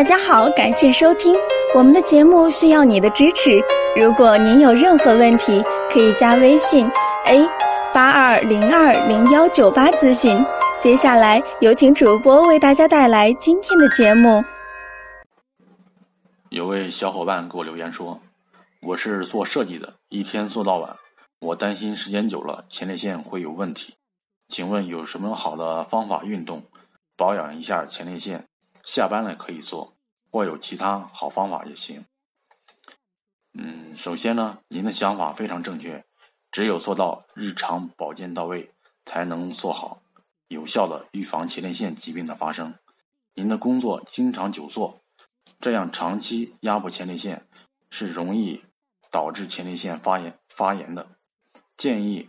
大家好，感谢收听我们的节目，需要你的支持。如果您有任何问题，可以加微信 a 八二零二零幺九八咨询。接下来有请主播为大家带来今天的节目。有位小伙伴给我留言说：“我是做设计的，一天做到晚，我担心时间久了前列腺会有问题，请问有什么好的方法运动保养一下前列腺？”下班了可以做，或有其他好方法也行。嗯，首先呢，您的想法非常正确，只有做到日常保健到位，才能做好有效的预防前列腺疾病的发生。您的工作经常久坐，这样长期压迫前列腺，是容易导致前列腺发炎发炎的。建议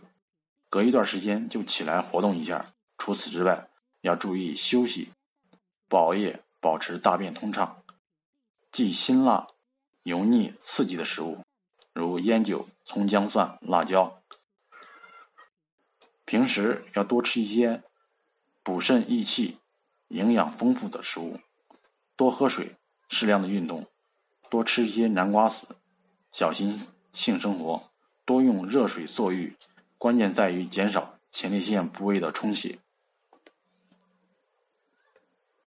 隔一段时间就起来活动一下。除此之外，要注意休息。保夜，保持大便通畅，忌辛辣、油腻、刺激的食物，如烟酒、葱姜蒜、辣椒。平时要多吃一些补肾益气、营养丰富的食物，多喝水，适量的运动，多吃一些南瓜子，小心性生活，多用热水坐浴。关键在于减少前列腺部位的充血。